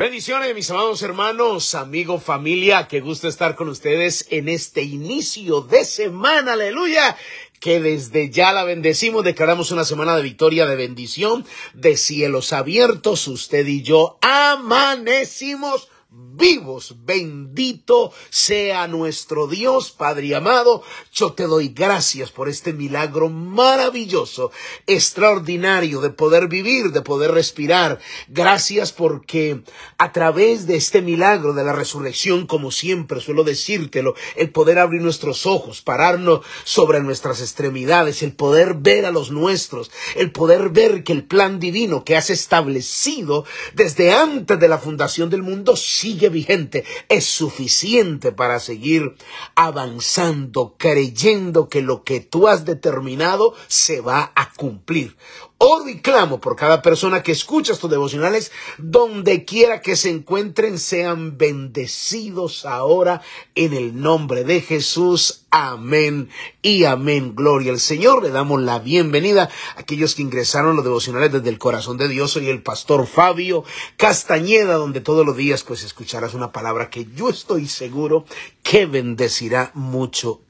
Bendiciones, mis amados hermanos, amigos, familia, qué gusto estar con ustedes en este inicio de semana, aleluya que desde ya la bendecimos, declaramos una semana de victoria, de bendición, de cielos abiertos, usted y yo amanecimos vivos. Bendito sea nuestro Dios, Padre amado. Yo te doy gracias por este milagro maravilloso, extraordinario de poder vivir, de poder respirar. Gracias porque a través de este milagro de la resurrección, como siempre suelo decírtelo, el poder abrir nuestros ojos, pararnos sobre nuestras extremidades, el poder ver a los nuestros, el poder ver que el plan divino que has establecido desde antes de la fundación del mundo sigue vigente, es suficiente para seguir avanzando, creyendo que lo que tú has determinado se va a cumplir. Oro y clamo por cada persona que escucha estos devocionales, donde quiera que se encuentren, sean bendecidos ahora en el nombre de Jesús. Amén y amén. Gloria al Señor. Le damos la bienvenida a aquellos que ingresaron los devocionales desde el corazón de Dios. Soy el pastor Fabio Castañeda, donde todos los días pues escucharás una palabra que yo estoy seguro que bendecirá mucho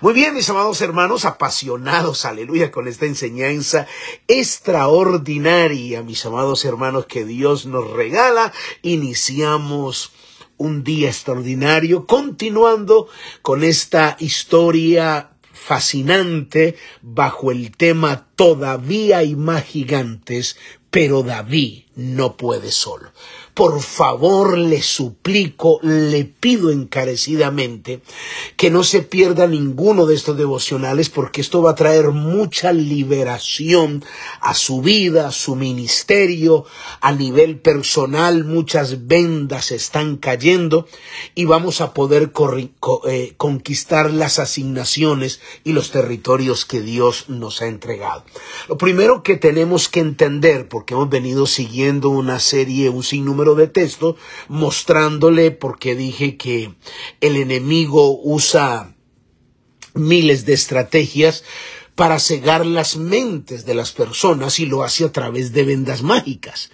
Muy bien, mis amados hermanos, apasionados, aleluya, con esta enseñanza extraordinaria, mis amados hermanos, que Dios nos regala. Iniciamos un día extraordinario, continuando con esta historia fascinante bajo el tema Todavía hay más gigantes, pero David no puede solo. Por favor, le suplico, le pido encarecidamente que no se pierda ninguno de estos devocionales porque esto va a traer mucha liberación a su vida, a su ministerio, a nivel personal. Muchas vendas están cayendo y vamos a poder eh, conquistar las asignaciones y los territorios que Dios nos ha entregado. Lo primero que tenemos que entender, porque hemos venido siguiendo una serie, un sinnúmero de texto mostrándole porque dije que el enemigo usa miles de estrategias para cegar las mentes de las personas y lo hace a través de vendas mágicas.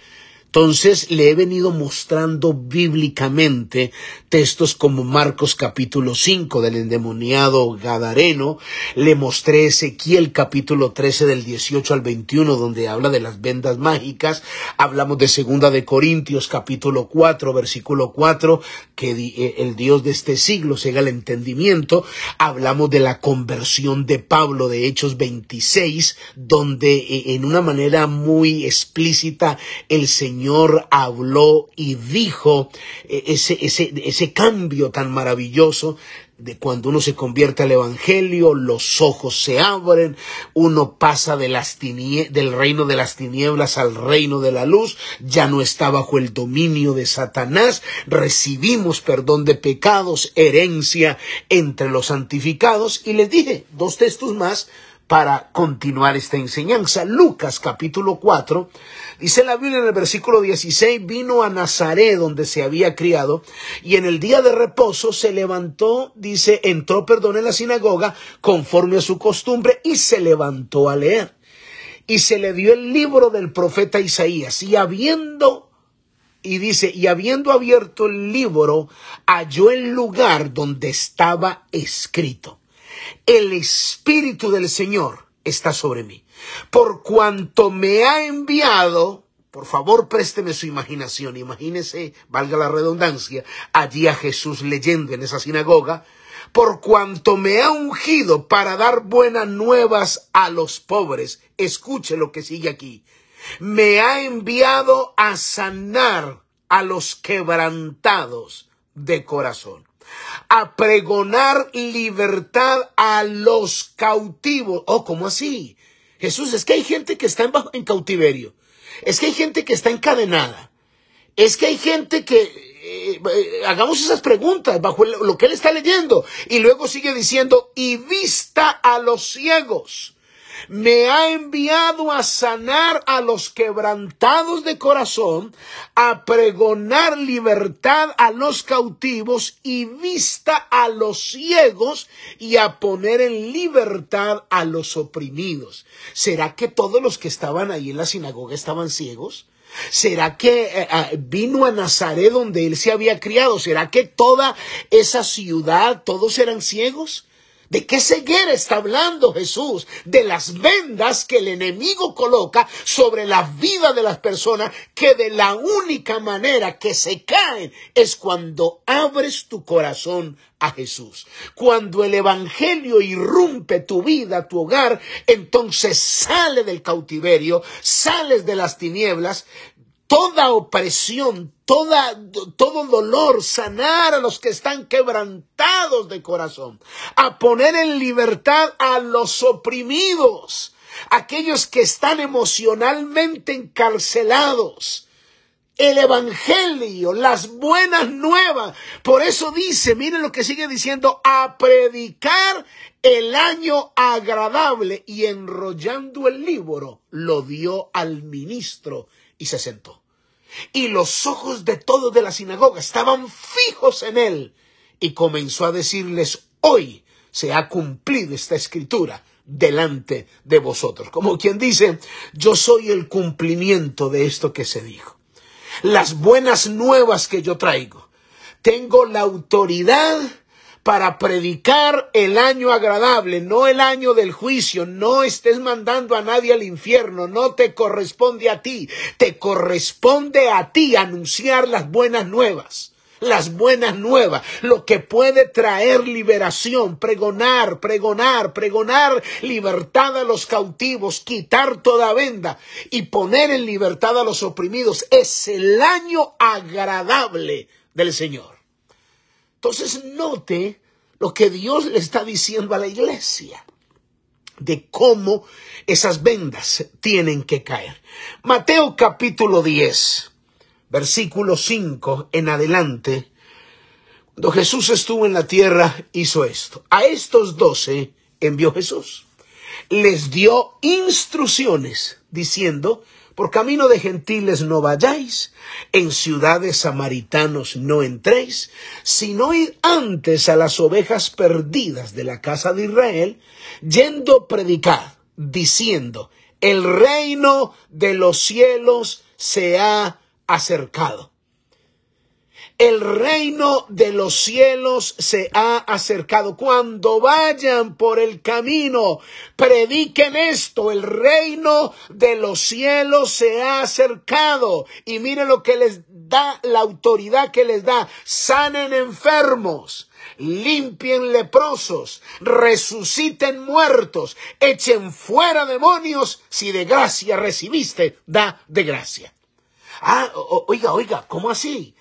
Entonces le he venido mostrando bíblicamente textos como Marcos capítulo 5 del endemoniado Gadareno, le mostré Ezequiel capítulo 13 del 18 al 21 donde habla de las vendas mágicas, hablamos de segunda de Corintios capítulo 4 versículo 4 que eh, el Dios de este siglo cega el entendimiento, hablamos de la conversión de Pablo de Hechos 26 donde eh, en una manera muy explícita el Señor Señor habló y dijo eh, ese, ese, ese cambio tan maravilloso de cuando uno se convierte al Evangelio, los ojos se abren, uno pasa de las del reino de las tinieblas al reino de la luz, ya no está bajo el dominio de Satanás, recibimos perdón de pecados, herencia entre los santificados, y les dije dos textos más para continuar esta enseñanza. Lucas capítulo 4, dice la Biblia en el versículo 16, vino a Nazaret donde se había criado y en el día de reposo se levantó, dice, entró, perdón, en la sinagoga conforme a su costumbre y se levantó a leer. Y se le dio el libro del profeta Isaías y habiendo y dice, y habiendo abierto el libro, halló el lugar donde estaba escrito el Espíritu del Señor está sobre mí. Por cuanto me ha enviado, por favor présteme su imaginación, imagínese, valga la redundancia, allí a Jesús leyendo en esa sinagoga, por cuanto me ha ungido para dar buenas nuevas a los pobres. Escuche lo que sigue aquí. Me ha enviado a sanar a los quebrantados de corazón a pregonar libertad a los cautivos. Oh, ¿cómo así? Jesús, es que hay gente que está en, cautiverio. Es que hay gente que está encadenada. Es que hay gente que... Eh, eh, hagamos esas preguntas bajo lo que él está leyendo. Y luego sigue diciendo, y vista a los ciegos me ha enviado a sanar a los quebrantados de corazón, a pregonar libertad a los cautivos y vista a los ciegos y a poner en libertad a los oprimidos. ¿Será que todos los que estaban ahí en la sinagoga estaban ciegos? ¿Será que eh, ah, vino a Nazaret donde él se había criado? ¿Será que toda esa ciudad, todos eran ciegos? ¿De qué ceguera está hablando Jesús? De las vendas que el enemigo coloca sobre la vida de las personas que de la única manera que se caen es cuando abres tu corazón a Jesús. Cuando el Evangelio irrumpe tu vida, tu hogar, entonces sale del cautiverio, sales de las tinieblas, toda opresión, todo dolor, sanar a los que están quebrantados de corazón, a poner en libertad a los oprimidos, aquellos que están emocionalmente encarcelados. El Evangelio, las buenas nuevas. Por eso dice, miren lo que sigue diciendo, a predicar el año agradable y enrollando el libro, lo dio al ministro y se sentó. Y los ojos de todos de la sinagoga estaban fijos en él. Y comenzó a decirles, hoy se ha cumplido esta escritura delante de vosotros. Como quien dice, yo soy el cumplimiento de esto que se dijo. Las buenas nuevas que yo traigo. Tengo la autoridad para predicar el año agradable, no el año del juicio. No estés mandando a nadie al infierno, no te corresponde a ti, te corresponde a ti anunciar las buenas nuevas las buenas nuevas, lo que puede traer liberación, pregonar, pregonar, pregonar libertad a los cautivos, quitar toda venda y poner en libertad a los oprimidos. Es el año agradable del Señor. Entonces note lo que Dios le está diciendo a la iglesia de cómo esas vendas tienen que caer. Mateo capítulo 10, versículo 5 en adelante, cuando Jesús estuvo en la tierra, hizo esto. A estos doce envió Jesús. Les dio instrucciones diciendo, por camino de gentiles no vayáis, en ciudades samaritanos no entréis, sino id antes a las ovejas perdidas de la casa de Israel, yendo predicar, diciendo, el reino de los cielos se ha acercado el reino de los cielos se ha acercado. Cuando vayan por el camino, prediquen esto, el reino de los cielos se ha acercado. Y miren lo que les da, la autoridad que les da. Sanen enfermos, limpien leprosos, resuciten muertos, echen fuera demonios. Si de gracia recibiste, da de gracia. Ah, oiga, oiga, ¿cómo así?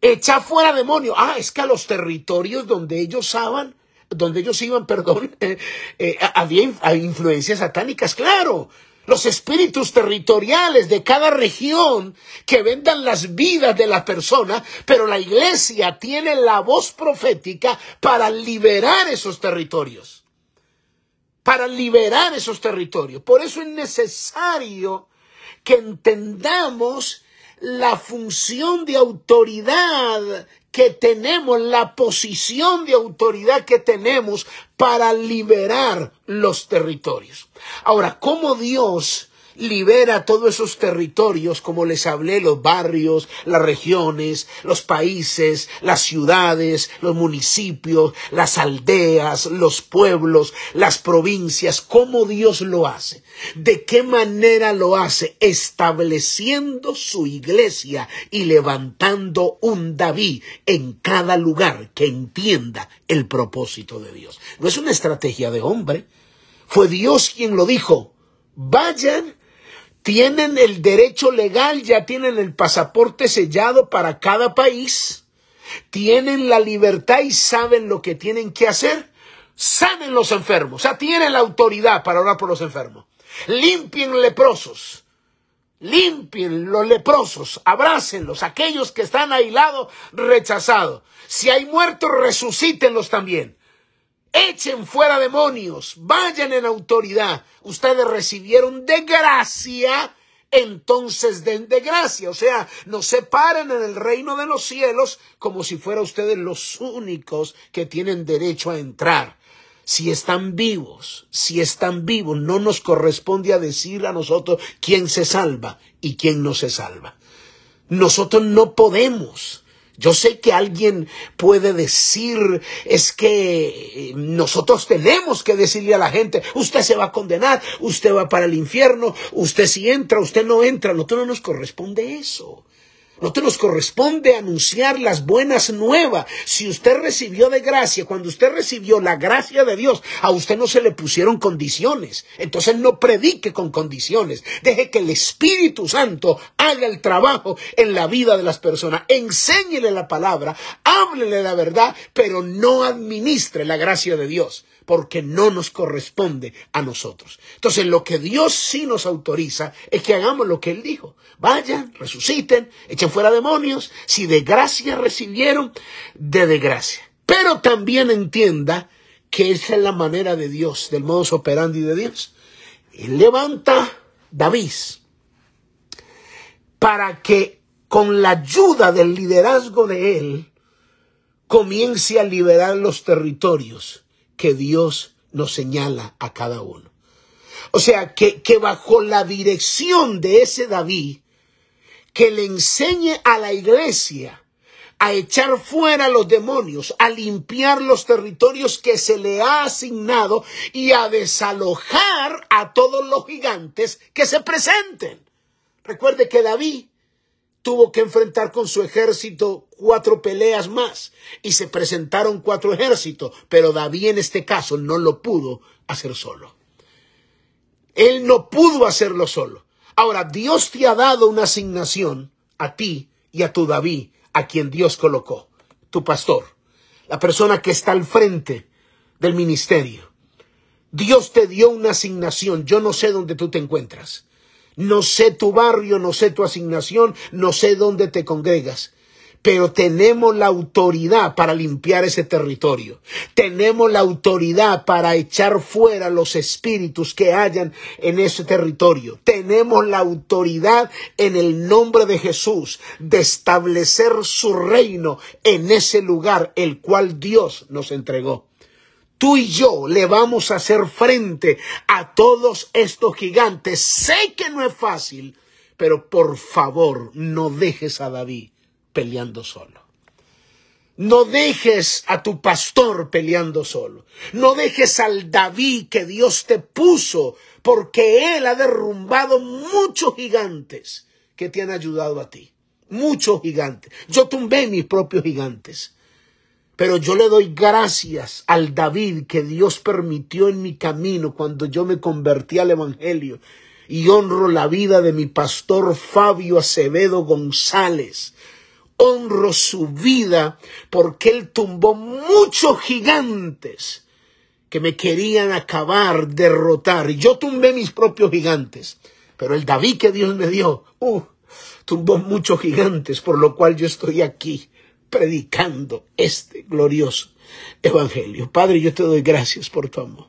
Echa fuera demonios. Ah, es que a los territorios donde ellos iban, donde ellos iban, perdón, eh, eh, había influencias satánicas, claro. Los espíritus territoriales de cada región que vendan las vidas de la persona, pero la iglesia tiene la voz profética para liberar esos territorios. Para liberar esos territorios. Por eso es necesario que entendamos la función de autoridad que tenemos, la posición de autoridad que tenemos para liberar los territorios. Ahora, ¿cómo Dios libera todos esos territorios, como les hablé, los barrios, las regiones, los países, las ciudades, los municipios, las aldeas, los pueblos, las provincias, cómo Dios lo hace, de qué manera lo hace, estableciendo su iglesia y levantando un David en cada lugar que entienda el propósito de Dios. No es una estrategia de hombre, fue Dios quien lo dijo. Vayan tienen el derecho legal, ya tienen el pasaporte sellado para cada país, tienen la libertad y saben lo que tienen que hacer. Sanen los enfermos, o sea, tienen la autoridad para orar por los enfermos. Limpien leprosos, limpien los leprosos, abrácenlos, aquellos que están aislados, rechazados. Si hay muertos, resucítenlos también echen fuera demonios, vayan en autoridad. Ustedes recibieron de gracia, entonces den de gracia. O sea, no se paren en el reino de los cielos como si fueran ustedes los únicos que tienen derecho a entrar. si están vivos, si están vivos, no nos corresponde a decir a nosotros quién se salva y quién no se salva. Nosotros no podemos. Yo sé que alguien puede decir, es que nosotros tenemos que decirle a la gente, usted se va a condenar, usted va para el infierno, usted si entra, usted no entra, a nosotros no nos corresponde eso. No te nos corresponde anunciar las buenas nuevas. Si usted recibió de gracia, cuando usted recibió la gracia de Dios, a usted no se le pusieron condiciones. Entonces no predique con condiciones. Deje que el Espíritu Santo haga el trabajo en la vida de las personas. Enséñele la palabra, háblele la verdad, pero no administre la gracia de Dios porque no nos corresponde a nosotros. Entonces, lo que Dios sí nos autoriza es que hagamos lo que Él dijo. Vayan, resuciten, echen fuera demonios. Si de gracia recibieron, de desgracia. Pero también entienda que esa es la manera de Dios, del modus operandi de Dios. Él levanta David para que con la ayuda del liderazgo de él comience a liberar los territorios que Dios nos señala a cada uno. O sea, que, que bajo la dirección de ese David, que le enseñe a la iglesia a echar fuera los demonios, a limpiar los territorios que se le ha asignado y a desalojar a todos los gigantes que se presenten. Recuerde que David tuvo que enfrentar con su ejército cuatro peleas más y se presentaron cuatro ejércitos, pero David en este caso no lo pudo hacer solo. Él no pudo hacerlo solo. Ahora, Dios te ha dado una asignación a ti y a tu David, a quien Dios colocó, tu pastor, la persona que está al frente del ministerio. Dios te dio una asignación, yo no sé dónde tú te encuentras. No sé tu barrio, no sé tu asignación, no sé dónde te congregas pero tenemos la autoridad para limpiar ese territorio. Tenemos la autoridad para echar fuera los espíritus que hayan en ese territorio. Tenemos la autoridad en el nombre de Jesús de establecer su reino en ese lugar el cual Dios nos entregó. Tú y yo le vamos a hacer frente a todos estos gigantes. Sé que no es fácil, pero por favor no dejes a David peleando solo. No dejes a tu pastor peleando solo. No dejes al David que Dios te puso, porque él ha derrumbado muchos gigantes que te han ayudado a ti. Muchos gigantes. Yo tumbé mis propios gigantes. Pero yo le doy gracias al David que Dios permitió en mi camino cuando yo me convertí al Evangelio. Y honro la vida de mi pastor Fabio Acevedo González. Honro su vida porque él tumbó muchos gigantes que me querían acabar, derrotar. Y yo tumbé mis propios gigantes. Pero el David que Dios me dio, uh, tumbó muchos gigantes, por lo cual yo estoy aquí predicando este glorioso evangelio. Padre, yo te doy gracias por tu amor.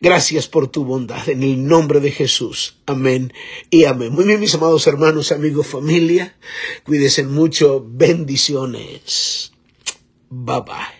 Gracias por tu bondad en el nombre de Jesús. Amén y amén. Muy bien, mis amados hermanos, amigos, familia. Cuídense mucho. Bendiciones. Bye bye.